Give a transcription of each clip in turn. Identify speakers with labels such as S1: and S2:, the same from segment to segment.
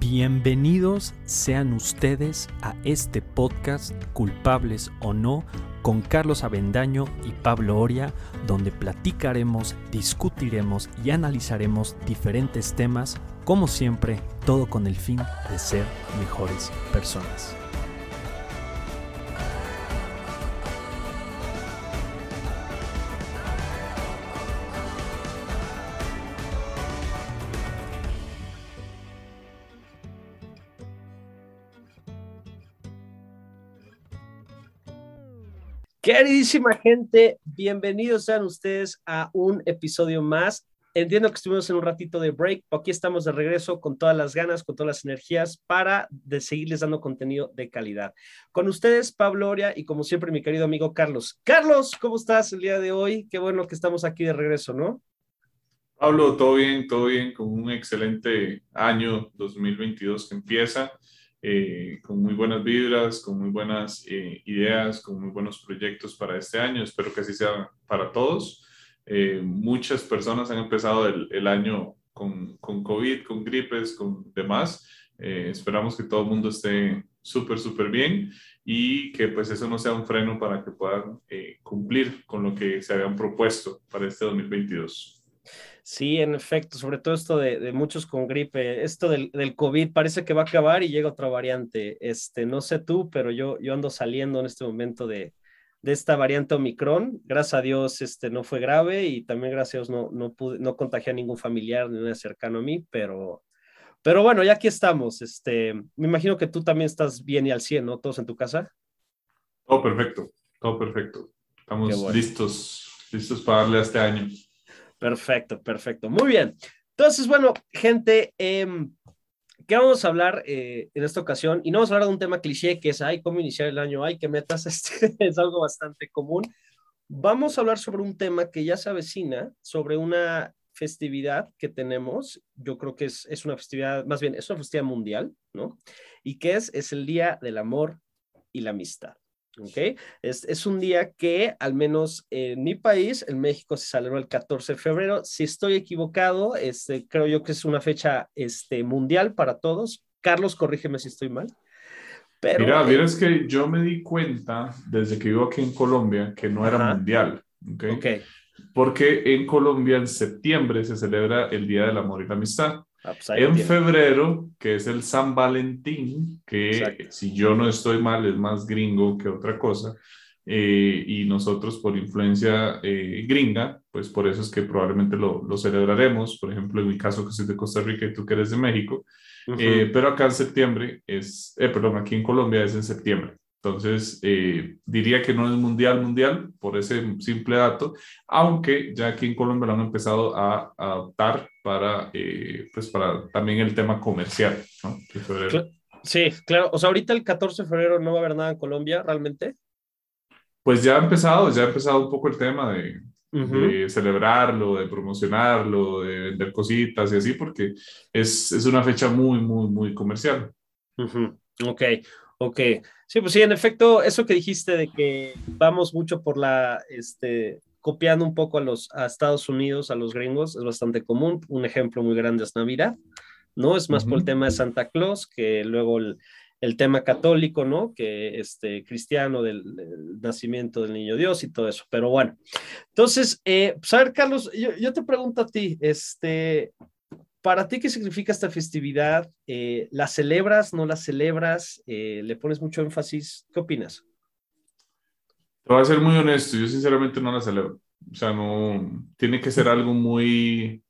S1: Bienvenidos sean ustedes a este podcast Culpables o no con Carlos Avendaño y Pablo Oria, donde platicaremos, discutiremos y analizaremos diferentes temas, como siempre, todo con el fin de ser mejores personas. Queridísima gente, bienvenidos sean ustedes a un episodio más. Entiendo que estuvimos en un ratito de break, pero aquí estamos de regreso con todas las ganas, con todas las energías para de seguirles dando contenido de calidad. Con ustedes, Pablo Oria y como siempre mi querido amigo Carlos. Carlos, ¿cómo estás el día de hoy? Qué bueno que estamos aquí de regreso, ¿no?
S2: Pablo, todo bien, todo bien, con un excelente año 2022 que empieza. Eh, con muy buenas vibras, con muy buenas eh, ideas, con muy buenos proyectos para este año. Espero que así sea para todos. Eh, muchas personas han empezado el, el año con, con, COVID, con gripes, con demás. esperamos que todo el mundo esté súper, súper bien y que pues eso no sea un freno para que puedan cumplir con lo que se habían propuesto para este 2022.
S1: Sí, en efecto, sobre todo esto de, muchos con gripe, esto del, del, COVID parece que va a acabar y llega otra variante. Este, no sé tú, pero yo, yo ando saliendo en este momento de, de esta variante Omicron. Gracias a Dios este, no fue grave y también gracias a Dios no, no, pude, no contagié a ningún familiar ni nadie cercano a mí, pero, pero bueno, ya aquí estamos. Este, me imagino que tú también estás bien y al 100, ¿no? Todos en tu casa.
S2: Todo perfecto, todo perfecto. Estamos listos, listos para darle a este año.
S1: Perfecto, perfecto. Muy bien. Entonces, bueno, gente, eh, ¿qué vamos a hablar eh, en esta ocasión? Y no vamos a hablar de un tema cliché que es, ay, cómo iniciar el año, ay, qué metas, este, es algo bastante común. Vamos a hablar sobre un tema que ya se avecina, sobre una festividad que tenemos, yo creo que es, es una festividad, más bien, es una festividad mundial, ¿no? Y que es, es el Día del Amor y la Amistad. ¿Ok? Es, es, un día que, al menos en mi país, en México, se celebró el 14 de febrero. Si estoy equivocado, este, creo yo que es una fecha este, mundial para todos. Carlos, corrígeme si estoy mal.
S2: Pero, Mira, es que yo me di cuenta desde que vivo aquí en Colombia que no era mundial, ¿ok? okay. Porque en Colombia en septiembre se celebra el Día del Amor y la Amistad. Ah, pues en febrero, que es el San Valentín, que si yo no estoy mal es más gringo que otra cosa, eh, y nosotros por influencia eh, gringa, pues por eso es que probablemente lo, lo, celebraremos, por ejemplo, en mi caso que soy de Costa Rica y tú que eres de México, eh, pero acá en septiembre es, perdón, aquí en Colombia es en septiembre. Entonces, eh, diría que no es mundial, mundial, por ese simple dato, aunque ya aquí en Colombia lo han empezado a, adaptar para, eh, pues para también el tema comercial. ¿no?
S1: Sí, claro. O sea, ahorita el 14 de febrero no va a haber nada en Colombia, ¿realmente?
S2: Pues ya ha empezado, ya ha empezado un poco el tema de, de celebrarlo, de promocionarlo, de vender cositas y así, porque es, es una fecha muy, muy, muy comercial.
S1: Ok, ok. Sí, pues sí, en efecto, eso que dijiste de que vamos mucho por la, este, copiando un poco a los a Estados Unidos, a los gringos, es bastante común. Un ejemplo muy grande es Navidad, ¿no? Es más por el tema de Santa Claus que luego el, el tema católico, ¿no? Que este cristiano del, nacimiento del niño Dios y todo eso. Pero bueno, entonces, eh, pues a ver, Carlos, yo, yo, te pregunto a ti, este, para ti, ¿qué significa esta festividad? Eh, ¿La celebras, no la celebras? Eh, ¿Le pones mucho énfasis? ¿Qué opinas?
S2: Te voy a ser muy honesto, yo sinceramente no la celebro. O sea, no, tiene que ser algo muy,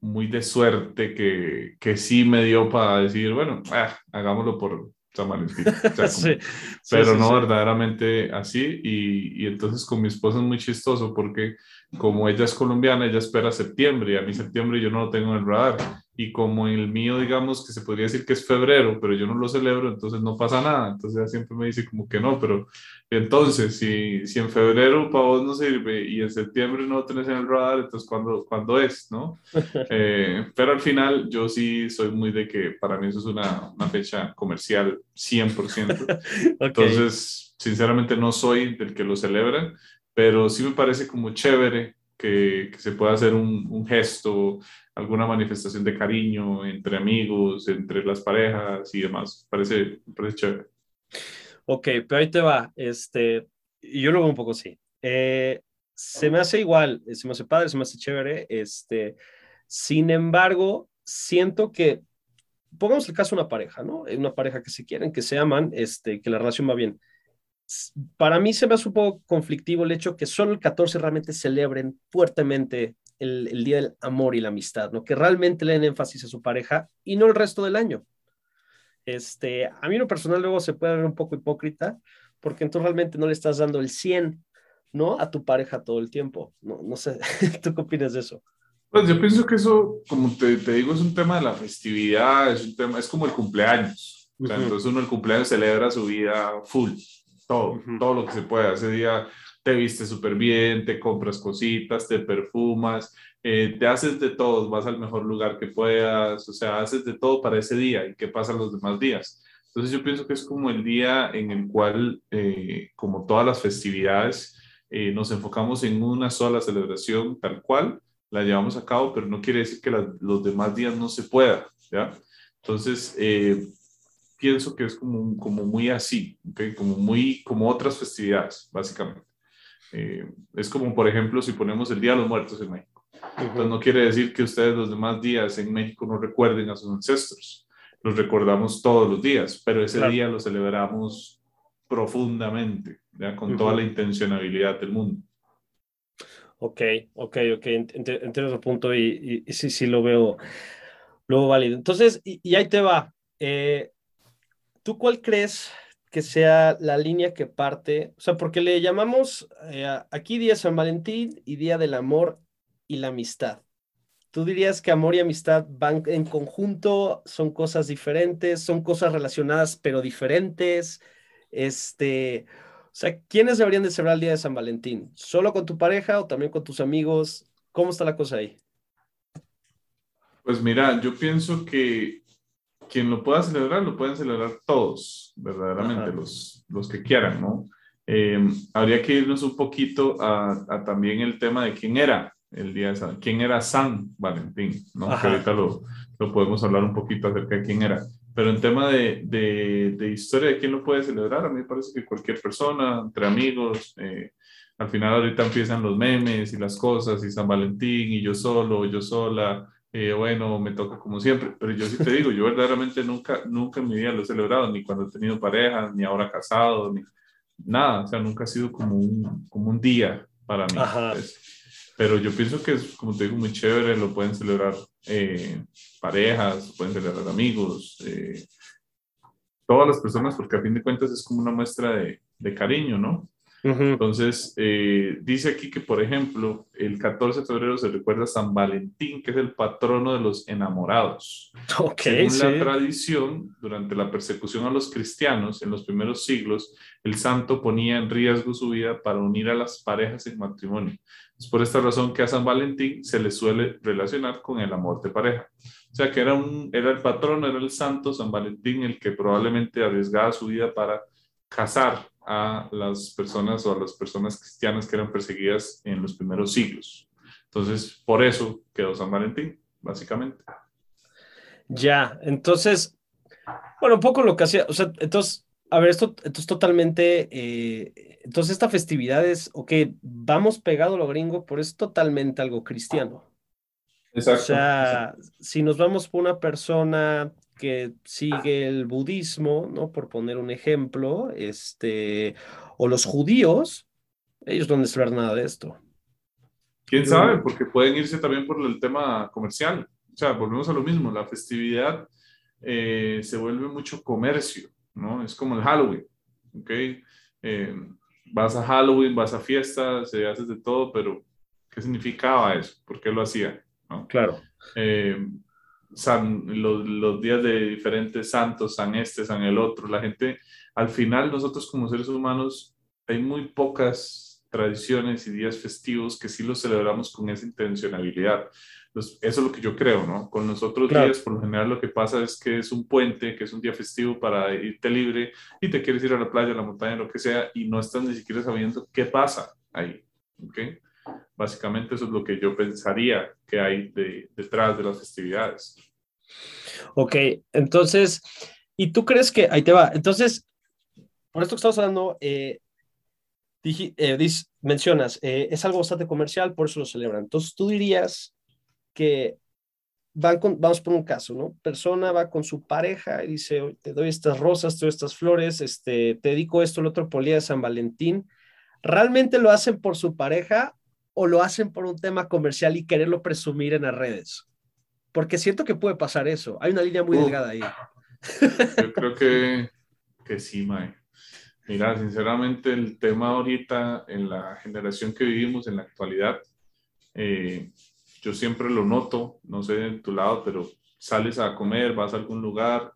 S2: muy de suerte que, que sí me dio para decir, bueno, ah, hagámoslo por San Valentín. pero no verdaderamente así. Y, y entonces con mi esposa es muy chistoso porque como ella es colombiana, ella espera septiembre y a mí septiembre yo no lo tengo en el radar. Y como el mío, digamos que se podría decir que es febrero, pero yo no lo celebro, entonces no pasa nada. Entonces ella siempre me dice como que no, pero entonces si, si en febrero para vos no sirve y en septiembre no lo tenés en el radar, entonces ¿cuándo, ¿cuándo es? ¿no? Eh, pero al final yo sí soy muy de que para mí eso es una, una fecha comercial 100%. Entonces, sinceramente no soy del que lo celebra pero sí me parece como chévere que, se pueda hacer un, un, gesto, alguna manifestación de cariño entre amigos, entre las parejas y demás. Parece, parece chévere.
S1: Ok, pero ahí te va. Este, yo lo veo un poco así. Eh, se me hace igual, se me hace padre, se me hace chévere. Este, sin embargo, siento que, pongamos el caso de una pareja, ¿no? Una pareja que se quieren, que se aman, este, que la relación va bien para mí se me hace un poco conflictivo el hecho que solo el 14 realmente celebren fuertemente el, Día del Amor y la Amistad, ¿no? Que realmente le den énfasis a su pareja y no el resto del año. Este, a mí en lo personal luego se puede ver un poco hipócrita porque entonces realmente no le estás dando el 100, ¿no? A tu pareja todo el tiempo. No, no sé, ¿tú qué opinas de eso?
S2: Pues yo pienso que eso, como te, te digo, es un tema de la festividad, es un tema, es como el cumpleaños. O sea, Entonces uno el cumpleaños celebra su vida full todo, todo lo que se pueda. Ese día te vistes súper bien, te compras cositas, te perfumas, eh, te haces de todo, vas al mejor lugar que puedas, o sea, haces de todo para ese día y qué pasa los demás días. Entonces yo pienso que es como el día en el cual, eh, como todas las festividades, eh, nos enfocamos en una sola celebración tal cual, la llevamos a cabo, pero no quiere decir que los demás días no se pueda, ¿ya? Entonces, pienso que es como, como muy así, ¿okay? como muy como otras festividades, básicamente. Eh, es como, por ejemplo, si ponemos el Día de los Muertos en México. Entonces, no quiere decir que ustedes los demás días en México no recuerden a sus ancestros. Los recordamos todos los días, pero ese día lo celebramos profundamente, ¿ya? con toda la intencionalidad del mundo.
S1: Ok, ok, ok, entiendo el punto y, sí, sí lo veo, lo válido. Entonces, y, y ahí te va. Eh, ¿Tú cuál crees que sea la línea que parte? O sea, porque le llamamos eh, aquí Día San Valentín y Día del Amor y la Amistad. ¿Tú dirías que amor y amistad van en conjunto? ¿Son cosas diferentes? ¿Son cosas relacionadas pero diferentes? Este, o sea, ¿quiénes deberían de celebrar el Día de San Valentín? ¿Solo con tu pareja o también con tus amigos? ¿Cómo está la cosa ahí?
S2: Pues mira, yo pienso que quien lo pueda celebrar, lo pueden celebrar todos, verdaderamente, los, los que quieran, ¿no? Eh, habría que irnos un poquito a, a, también el tema de quién era el día de San, quién era San Valentín, ¿no? Que ahorita lo, lo, podemos hablar un poquito acerca de quién era. Pero en tema de, de, de, historia de quién lo puede celebrar, a mí me parece que cualquier persona, entre amigos, eh, al final ahorita empiezan los memes y las cosas, y San Valentín, y yo solo, yo sola, eh, bueno, me toca como siempre, pero yo sí te digo, yo verdaderamente nunca, nunca en mi vida lo he celebrado, ni cuando he tenido pareja, ni ahora casado, ni nada, o sea, nunca ha sido como un, como un día para mí. Pues. pero yo pienso que es, como te digo, muy chévere, lo pueden celebrar eh, parejas, pueden celebrar amigos, eh, todas las personas, porque a fin de cuentas es como una muestra de, de cariño, ¿no? Entonces, eh, dice aquí que, por ejemplo, el 14 de febrero se recuerda a San Valentín, que es el patrono de los enamorados.
S1: Okay,
S2: Según la tradición, durante la persecución a los cristianos en los primeros siglos, el santo ponía en riesgo su vida para unir a las parejas en matrimonio. Es por esta razón que a San Valentín se le suele relacionar con el amor de pareja. O sea, que era, un, era el patrono, era el santo San Valentín el que probablemente arriesgaba su vida para casar a las personas o a las personas cristianas que eran perseguidas en los primeros siglos. Entonces, por eso quedó San Valentín, básicamente.
S1: Ya, entonces, bueno, un poco lo que hacía, o sea, entonces, a ver, esto, esto es totalmente, eh, entonces esta festividad es, ok, vamos pegado a lo gringo, pero es totalmente algo cristiano.
S2: Exacto.
S1: O sea, si nos vamos por una persona que sigue el budismo, ¿no? Por poner un ejemplo, este, o los judíos, ellos no a nada de esto.
S2: ¿Quién sabe? Porque pueden irse también por el tema comercial. O sea, volvemos a lo mismo, la festividad eh, se vuelve mucho comercio, ¿no? Es como el Halloween, ¿ok? Eh, vas a Halloween, vas a fiestas, se haces de todo, pero ¿qué significaba eso? ¿Por qué lo hacía? ¿no?
S1: Claro.
S2: Eh, san, los, los, días de diferentes santos, San este, San el otro. La gente, al final nosotros como seres humanos, hay muy pocas tradiciones y días festivos que sí los celebramos con esa intencionalidad. eso es lo que yo creo, ¿no? Con los otros días, por lo general, lo que pasa es que es un puente, que es un día festivo para irte libre y te quieres ir a la playa, a la montaña, lo que sea, y no estás ni siquiera sabiendo qué pasa ahí, ¿ok? Básicamente eso es lo que yo pensaría que hay detrás de las festividades.
S1: Ok, entonces, ¿y tú crees que, ahí te va, entonces, por esto que estamos hablando, eh, eh mencionas, eh, es algo bastante comercial, por eso lo celebran. Entonces, tú dirías que van vamos por un caso, ¿no? Persona va con su pareja y dice, te doy estas rosas, te doy estas flores, este, te dedico esto, el otro día de San Valentín. ¿Realmente lo hacen por su pareja o lo hacen por un tema comercial y quererlo presumir en las redes? Porque siento que puede pasar eso. Hay una línea muy delgada ahí.
S2: Yo creo que, que sí, Mae. Mira, sinceramente el tema ahorita en la generación que vivimos en la actualidad, eh, yo siempre lo noto, no sé en tu lado, pero sales a comer, vas a algún lugar,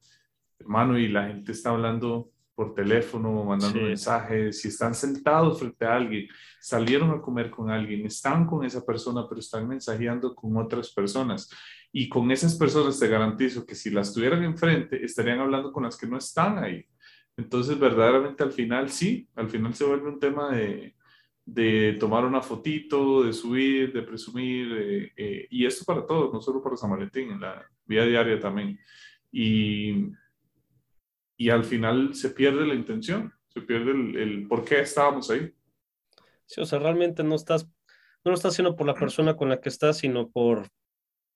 S2: hermano, y la gente está hablando por teléfono, mandando mensajes, si están sentados frente a alguien, salieron a comer con alguien, están con esa persona, pero están mensajeando con otras personas. Y con esas personas te garantizo que si las tuvieran enfrente, estarían hablando con las que no están ahí. Entonces, verdaderamente al final sí, al final se vuelve un tema de, de tomar una fotito, de subir, de presumir, eh, y esto para todos, no solo para San Valentín, en la vida diaria también. Y y al final se pierde la intención, se pierde el, por qué estábamos ahí.
S1: Sí, o sea, realmente no estás, no lo estás haciendo por la persona con la que estás, sino por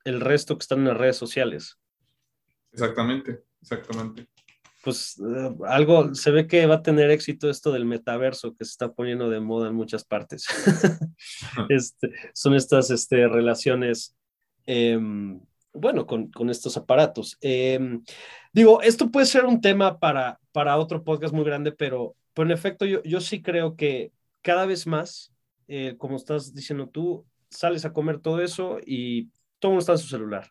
S1: el resto que están en las redes sociales.
S2: Exactamente, exactamente.
S1: Pues eh, algo, se ve que va a tener éxito esto del metaverso que se está poniendo de moda en muchas partes. este, son estas este, relaciones em, bueno, con, estos aparatos. Em, digo, esto puede ser un tema para, para otro podcast muy grande, pero, en efecto yo, yo sí creo que cada vez más, eh, como estás diciendo tú, sales a comer todo eso y todo mundo está en su celular.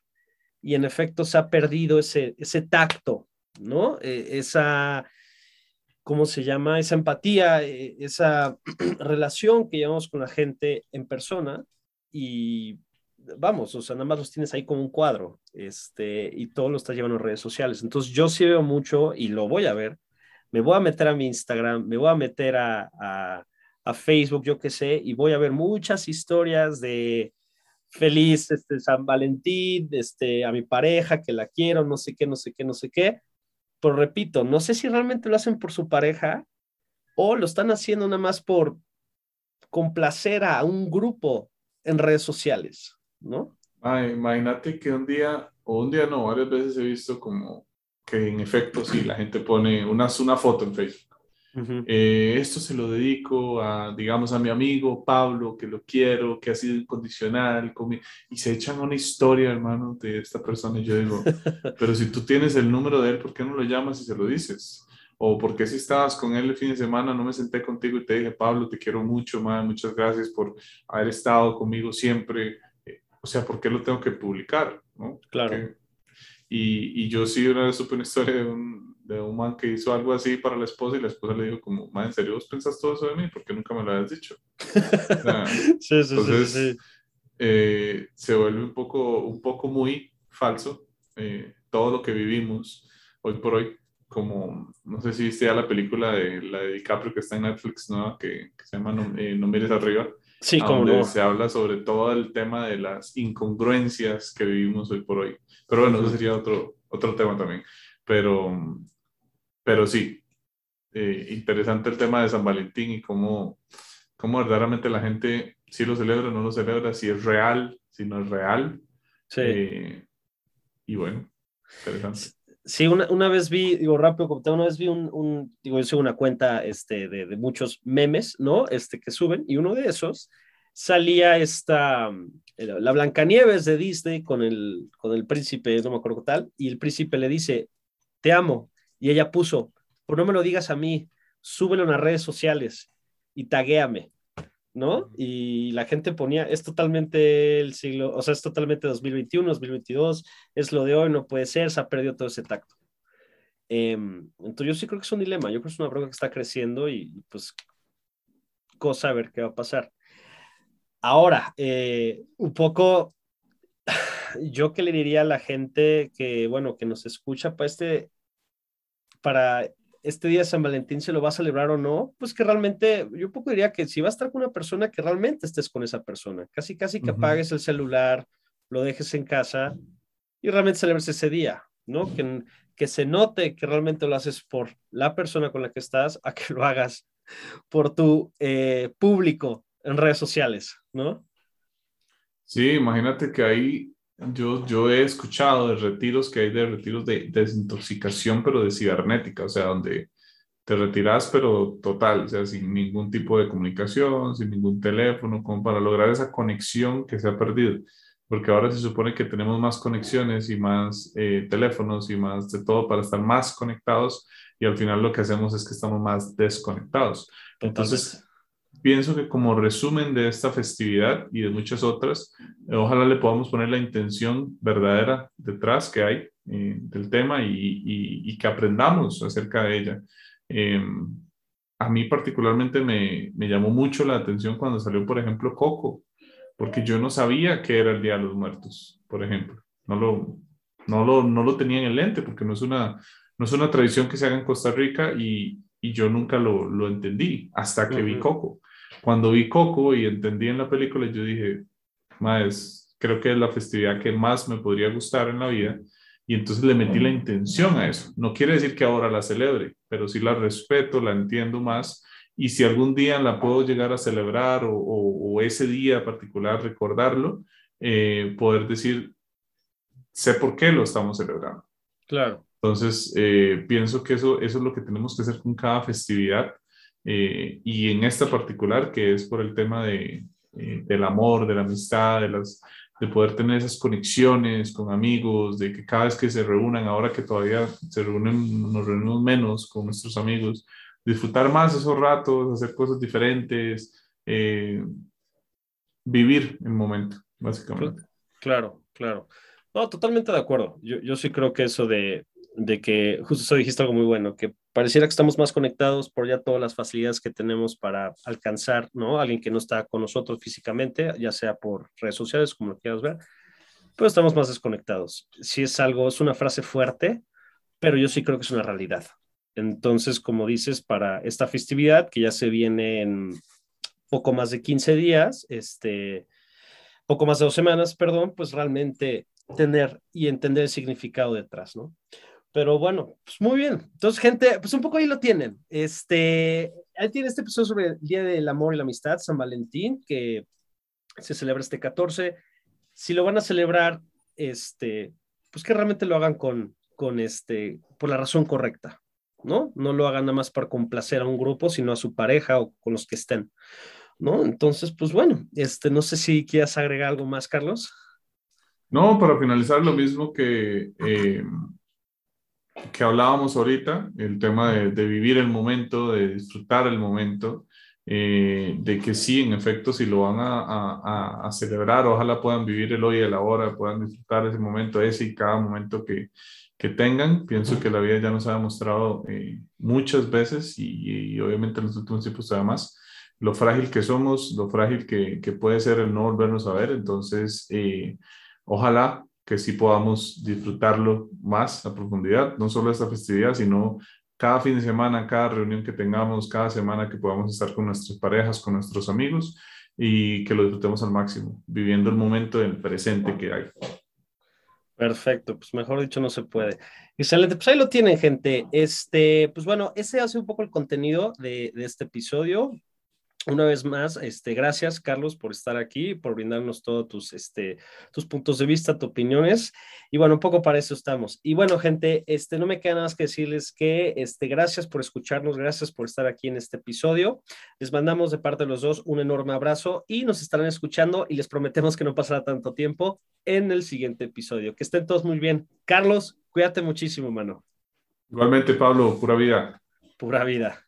S1: Y en efecto se ha perdido ese, ese tacto, ¿no? Eh, esa, ¿cómo se llama? Esa empatía, eh, esa relación que llevamos con la gente en persona y vamos, o sea, nada más los tienes ahí como un cuadro, este, y todo lo estás llevando en redes sociales. Entonces yo sí veo mucho y lo voy a ver. Me voy a meter a mi Instagram, me voy a meter a, a, Facebook, yo qué sé, y voy a ver muchas historias de feliz este, San Valentín, este, a mi pareja, que la quiero, no sé qué, no sé qué, no sé qué. Pero repito, no sé si realmente lo hacen por su pareja o lo están haciendo nada más por complacer a un grupo en redes sociales. ¿No?
S2: imagínate que un día, o un día no, varias veces he visto como que en efecto, sí, la gente pone una, una foto en Facebook. Eh, esto se lo dedico a, digamos, a mi amigo Pablo, que lo quiero, que ha sido incondicional, y se echan una historia, hermano, de esta persona. Y yo digo, pero si tú tienes el número de él, ¿por qué no lo llamas y se lo dices? O por qué si estabas con él el fin de semana, no me senté contigo y te dije, Pablo, te quiero mucho, man, muchas gracias por haber estado conmigo siempre o sea, ¿por qué lo tengo que publicar? ¿no?
S1: Claro.
S2: Y, y, yo sí una vez supe una historia de un, de un man que hizo algo así para la esposa y la esposa le dijo como, man, ¿en serio vos pensás todo eso de mí? ¿Por qué nunca me lo habías dicho?
S1: sí, sí, entonces, sí,
S2: eh, se vuelve un poco, un poco muy falso eh, todo lo que vivimos hoy por hoy como, no sé si viste ya la película de la de DiCaprio que está en Netflix, ¿no? Que, que se llama no, eh, no, mires arriba.
S1: Sí, como no.
S2: Se habla sobre todo el tema de las incongruencias que vivimos hoy por hoy. Pero bueno, eso sería otro, otro tema también. Pero, pero sí, eh, interesante el tema de San Valentín y cómo, cómo verdaderamente la gente si lo celebra o no lo celebra, si es real, si no es real.
S1: Sí.
S2: Eh, y bueno, interesante.
S1: Sí, una, una, vez vi, digo rápido, una vez vi un, un digo, yo sigo una cuenta este, de, de, muchos memes, ¿no? Este, que suben, y uno de esos salía esta, la Blancanieves de Disney con el, con el príncipe, no me acuerdo qué tal, y el príncipe le dice, te amo, y ella puso, por no me lo digas a mí, súbelo en las redes sociales y taguéame. ¿No? Y la gente ponía, es totalmente el siglo, o sea, es totalmente 2021, 2022, es lo de hoy, no puede ser, se ha perdido todo ese tacto. Em, entonces yo sí creo que es un dilema, yo creo que es una prueba que está creciendo y pues cosa a ver qué va a pasar. Ahora, eh, un poco, yo que le diría a la gente que, bueno, que nos escucha para este, para este día de San Valentín se lo va a celebrar o no, pues que realmente, yo poco diría que si va a estar con una persona, que realmente estés con esa persona, casi, casi que apagues el celular, lo dejes en casa y realmente celebres ese día, ¿no? Que, que se note que realmente lo haces por la persona con la que estás, a que lo hagas por tu eh, público en redes sociales, ¿no?
S2: Sí, imagínate que ahí yo, yo he escuchado de retiros que hay de retiros de, desintoxicación, pero de cibernética, o sea, donde te retiras, pero total, o sea, sin ningún tipo de comunicación, sin ningún teléfono, como para lograr esa conexión que se ha perdido. Porque ahora se supone que tenemos más conexiones y más eh, teléfonos y más de todo para estar más conectados y al final lo que hacemos es que estamos más desconectados. Entonces, pienso que como resumen de esta festividad y de muchas otras, eh, ojalá le podamos poner la intención verdadera detrás que hay eh, del tema y, y, que aprendamos acerca de ella. Em, a mí particularmente me, me, llamó mucho la atención cuando salió, por ejemplo, Coco, porque yo no sabía que era el Día de los Muertos, por ejemplo. No lo, no lo, no lo tenía en el lente porque no es una, no es una tradición que se haga en Costa Rica y, y yo nunca lo, lo entendí hasta que vi Coco. Cuando vi Coco y entendí en la película, yo dije, más, creo que es la festividad que más me podría gustar en la vida. Y entonces le metí la intención a eso. No quiere decir que ahora la celebre, pero sí la respeto, la entiendo más. Y si algún día la puedo llegar a celebrar o, o, ese día particular recordarlo, eh, poder decir, sé por qué lo estamos celebrando.
S1: Claro.
S2: Entonces, eh, pienso que eso, eso es lo que tenemos que hacer con cada festividad eh, y en esta particular, que es por el tema de, eh, del amor, de la amistad, de, las, de poder tener esas conexiones con amigos, de que cada vez que se reúnan, ahora que todavía se reúnen, nos reunimos menos con nuestros amigos, disfrutar más esos ratos, hacer cosas diferentes, eh, vivir el momento, básicamente.
S1: Claro, claro. No, totalmente de acuerdo. Yo, yo sí creo que eso de, de que, justo eso dijiste algo muy bueno, que pareciera que estamos más conectados por ya todas las facilidades que tenemos para alcanzar, ¿no? Alguien que no está con nosotros físicamente, ya sea por redes sociales, como lo quieras ver, pero estamos más desconectados. Si es algo, es una frase fuerte, pero yo sí creo que es una realidad. Entonces, como dices, para esta festividad que ya se viene en poco más de 15 días, este, poco más de dos semanas, perdón, pues realmente tener y entender el significado detrás, ¿no? Pero bueno, pues muy bien. Entonces, gente, pues un poco ahí lo tienen. Este, ahí tiene este episodio sobre el Día del Amor y la Amistad, San Valentín, que se celebra este 14. Si lo van a celebrar, este, pues que realmente lo hagan con, con este, por la razón correcta, ¿no? No lo hagan nada más para complacer a un grupo, sino a su pareja o con los que estén, ¿no? Entonces, pues bueno, este, no sé si quieras agregar algo más, Carlos.
S2: No, para finalizar, lo mismo que... Eh que hablábamos ahorita, el tema de, vivir el momento, de disfrutar el momento, eh, de que sí, en efecto, si lo van a, celebrar, ojalá puedan vivir el hoy y el ahora, puedan disfrutar ese momento, ese y cada momento que, que tengan. Pienso que la vida ya nos ha demostrado eh, muchas veces y, obviamente en los últimos tiempos además lo frágil que somos, lo frágil que, que puede ser el no volvernos a ver. Entonces, eh, ojalá que sí podamos disfrutarlo más a profundidad, no solo esta festividad, sino cada fin de semana, cada reunión que tengamos, cada semana que podamos estar con nuestras parejas, con nuestros amigos y que lo disfrutemos al máximo, viviendo el momento del presente que hay.
S1: Perfecto, pues mejor dicho no se puede. Excelente, pues ahí lo tienen, gente. Este, pues bueno, ese hace un poco el contenido de, de este episodio una vez más, este, gracias, Carlos, por estar aquí, por brindarnos todos tus, este, tus puntos de vista, tus opiniones. Y bueno, un poco para eso estamos. Y bueno, gente, este, no me queda nada más que decirles que este, gracias por escucharnos, gracias por estar aquí en este episodio. Les mandamos de parte de los dos un enorme abrazo y nos estarán escuchando y les prometemos que no pasará tanto tiempo en el siguiente episodio. Que estén todos muy bien. Carlos, cuídate muchísimo, mano.
S2: Igualmente, Pablo, pura vida.
S1: Pura vida.